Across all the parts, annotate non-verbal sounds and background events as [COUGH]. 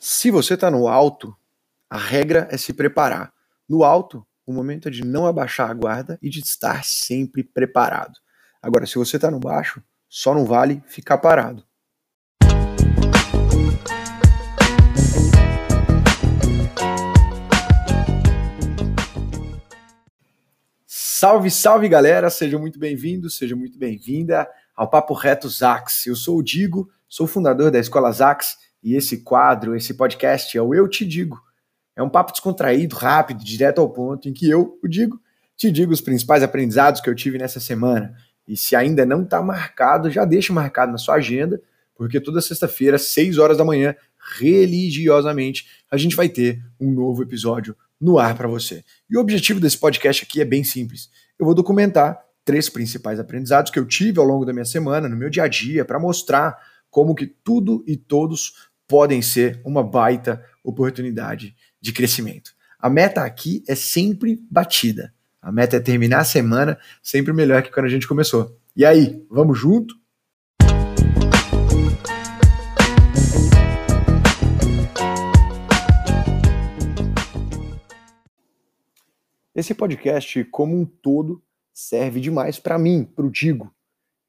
Se você está no alto, a regra é se preparar. No alto, o momento é de não abaixar a guarda e de estar sempre preparado. Agora, se você está no baixo, só não vale ficar parado. Salve, salve galera, sejam muito bem-vindos, seja muito bem-vinda ao Papo Reto Zax. Eu sou o Digo, sou fundador da Escola Zax e esse quadro, esse podcast é o Eu Te Digo. É um papo descontraído, rápido, direto ao ponto, em que eu, o Digo, te digo os principais aprendizados que eu tive nessa semana. E se ainda não está marcado, já deixa marcado na sua agenda, porque toda sexta-feira, às 6 horas da manhã, religiosamente, a gente vai ter um novo episódio no ar para você. E o objetivo desse podcast aqui é bem simples. Eu vou documentar três principais aprendizados que eu tive ao longo da minha semana, no meu dia a dia, para mostrar como que tudo e todos podem ser uma baita oportunidade de crescimento. A meta aqui é sempre batida. A meta é terminar a semana sempre melhor que quando a gente começou. E aí, vamos junto? Esse podcast, como um todo, serve demais para mim, para o Digo.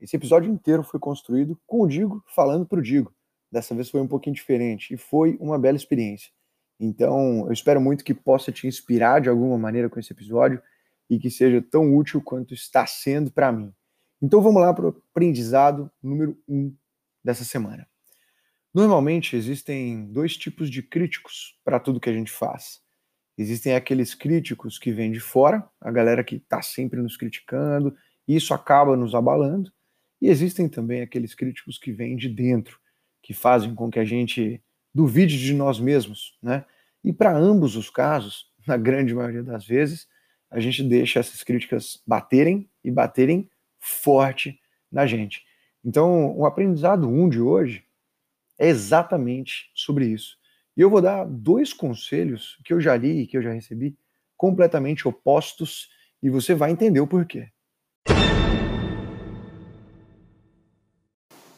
Esse episódio inteiro foi construído com o Digo falando para o Digo. Dessa vez foi um pouquinho diferente e foi uma bela experiência. Então, eu espero muito que possa te inspirar de alguma maneira com esse episódio e que seja tão útil quanto está sendo para mim. Então, vamos lá para o aprendizado número um dessa semana. Normalmente existem dois tipos de críticos para tudo que a gente faz. Existem aqueles críticos que vêm de fora, a galera que está sempre nos criticando, e isso acaba nos abalando. E existem também aqueles críticos que vêm de dentro, que fazem com que a gente duvide de nós mesmos, né? E para ambos os casos, [LAUGHS] na grande maioria das vezes, a gente deixa essas críticas baterem e baterem forte na gente. Então, o aprendizado 1 um de hoje é exatamente sobre isso. E eu vou dar dois conselhos que eu já li e que eu já recebi, completamente opostos, e você vai entender o porquê.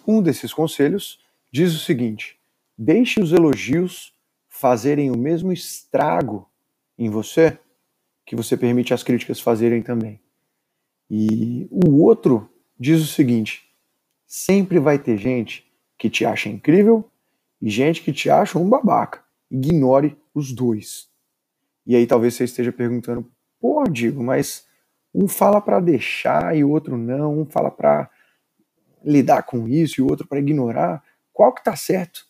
Um desses conselhos diz o seguinte: deixe os elogios fazerem o mesmo estrago em você que você permite as críticas fazerem também. E o outro diz o seguinte: sempre vai ter gente que te acha incrível e gente que te acha um babaca. Ignore os dois. E aí talvez você esteja perguntando: pô, Digo, mas um fala para deixar e o outro não, um fala para lidar com isso e o outro para ignorar, qual que tá certo?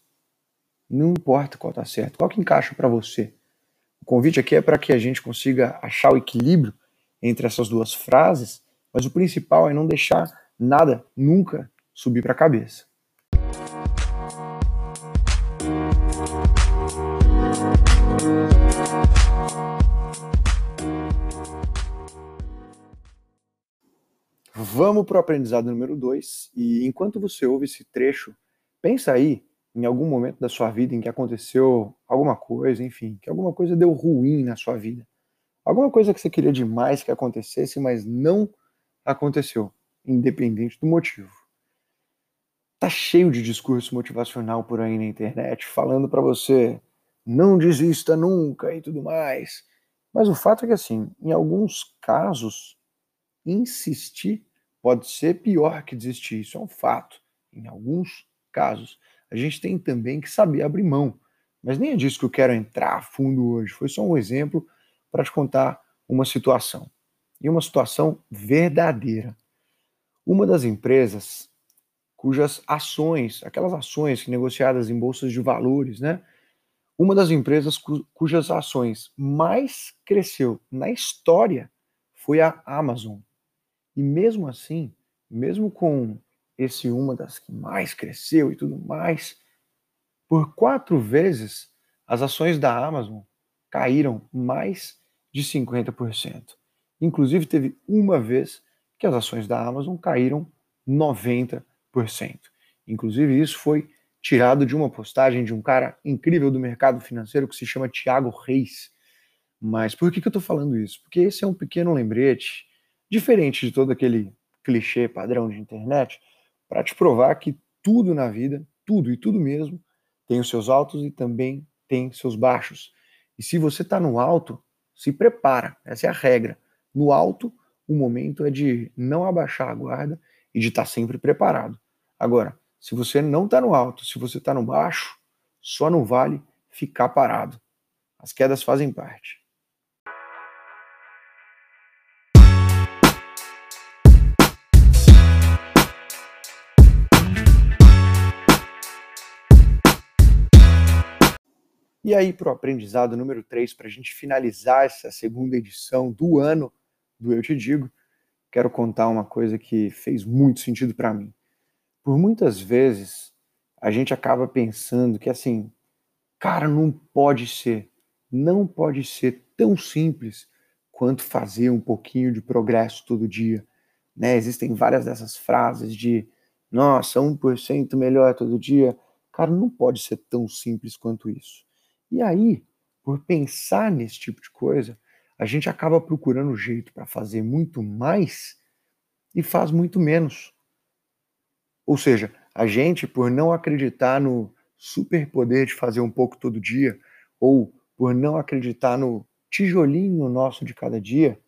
Não importa qual tá certo, qual que encaixa para você. O convite aqui é para que a gente consiga achar o equilíbrio entre essas duas frases, mas o principal é não deixar nada nunca subir para a cabeça. Vamos para o aprendizado número 2. E enquanto você ouve esse trecho, pensa aí em algum momento da sua vida em que aconteceu alguma coisa, enfim, que alguma coisa deu ruim na sua vida. Alguma coisa que você queria demais que acontecesse, mas não aconteceu, independente do motivo. Tá cheio de discurso motivacional por aí na internet falando para você não desista nunca e tudo mais. Mas o fato é que assim, em alguns casos, insistir pode ser pior que desistir, isso é um fato. Em alguns casos, a gente tem também que saber abrir mão. Mas nem é disso que eu quero entrar a fundo hoje. Foi só um exemplo para te contar uma situação. E uma situação verdadeira. Uma das empresas cujas ações, aquelas ações negociadas em bolsas de valores, né? Uma das empresas cu cujas ações mais cresceu na história foi a Amazon. E mesmo assim, mesmo com esse uma das que mais cresceu e tudo mais, por quatro vezes as ações da Amazon caíram mais de 50%. Inclusive, teve uma vez que as ações da Amazon caíram 90%. Inclusive, isso foi tirado de uma postagem de um cara incrível do mercado financeiro que se chama Tiago Reis. Mas por que, que eu estou falando isso? Porque esse é um pequeno lembrete Diferente de todo aquele clichê padrão de internet, para te provar que tudo na vida, tudo e tudo mesmo, tem os seus altos e também tem seus baixos. E se você está no alto, se prepara, essa é a regra. No alto, o momento é de não abaixar a guarda e de estar tá sempre preparado. Agora, se você não está no alto, se você está no baixo, só não vale ficar parado. As quedas fazem parte. E aí, para o aprendizado número 3, para a gente finalizar essa segunda edição do ano do Eu Te Digo, quero contar uma coisa que fez muito sentido para mim. Por muitas vezes, a gente acaba pensando que, assim, cara, não pode ser, não pode ser tão simples quanto fazer um pouquinho de progresso todo dia. Né? Existem várias dessas frases de, nossa, 1% melhor todo dia. Cara, não pode ser tão simples quanto isso. E aí, por pensar nesse tipo de coisa, a gente acaba procurando jeito para fazer muito mais e faz muito menos. Ou seja, a gente, por não acreditar no superpoder de fazer um pouco todo dia, ou por não acreditar no tijolinho nosso de cada dia,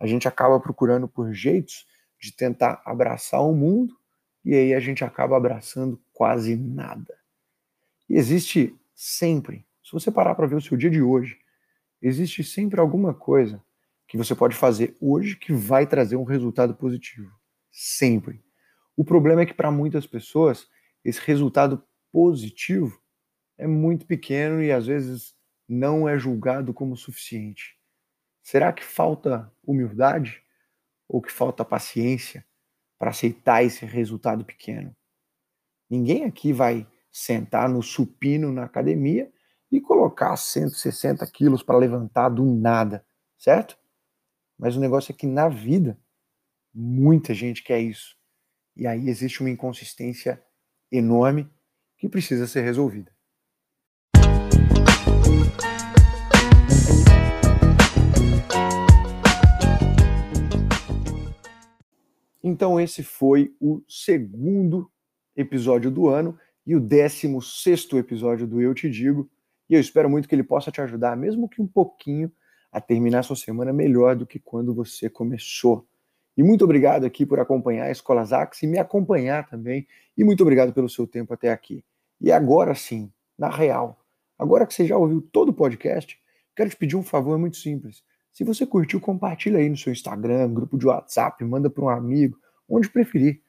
a gente acaba procurando por jeitos de tentar abraçar o mundo e aí a gente acaba abraçando quase nada. E existe sempre se você parar para ver o seu dia de hoje, existe sempre alguma coisa que você pode fazer hoje que vai trazer um resultado positivo. Sempre. O problema é que para muitas pessoas esse resultado positivo é muito pequeno e às vezes não é julgado como suficiente. Será que falta humildade ou que falta paciência para aceitar esse resultado pequeno? Ninguém aqui vai sentar no supino na academia e colocar 160 quilos para levantar do nada, certo? Mas o negócio é que na vida, muita gente quer isso. E aí existe uma inconsistência enorme que precisa ser resolvida. Então, esse foi o segundo episódio do ano e o décimo sexto episódio do Eu Te Digo. E eu espero muito que ele possa te ajudar, mesmo que um pouquinho, a terminar sua semana melhor do que quando você começou. E muito obrigado aqui por acompanhar a Escola Zax e me acompanhar também. E muito obrigado pelo seu tempo até aqui. E agora sim, na real, agora que você já ouviu todo o podcast, quero te pedir um favor muito simples. Se você curtiu, compartilha aí no seu Instagram, grupo de WhatsApp, manda para um amigo, onde preferir.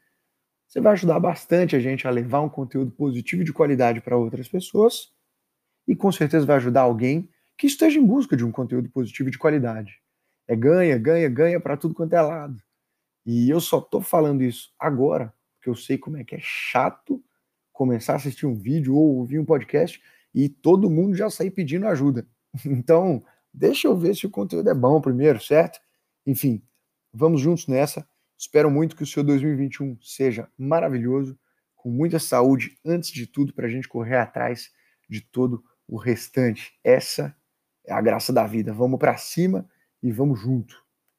Você vai ajudar bastante a gente a levar um conteúdo positivo e de qualidade para outras pessoas e com certeza vai ajudar alguém que esteja em busca de um conteúdo positivo de qualidade. É ganha, ganha, ganha para tudo quanto é lado. E eu só tô falando isso agora, porque eu sei como é que é chato começar a assistir um vídeo ou ouvir um podcast e todo mundo já sair pedindo ajuda. [LAUGHS] Então, deixa eu ver se o conteúdo é bom primeiro, certo? Enfim, vamos juntos nessa. Espero muito que o seu 2021 seja maravilhoso, com muita saúde antes de tudo, para a gente correr atrás de todo o restante. Essa é a graça da vida. Vamos para cima e vamos junto.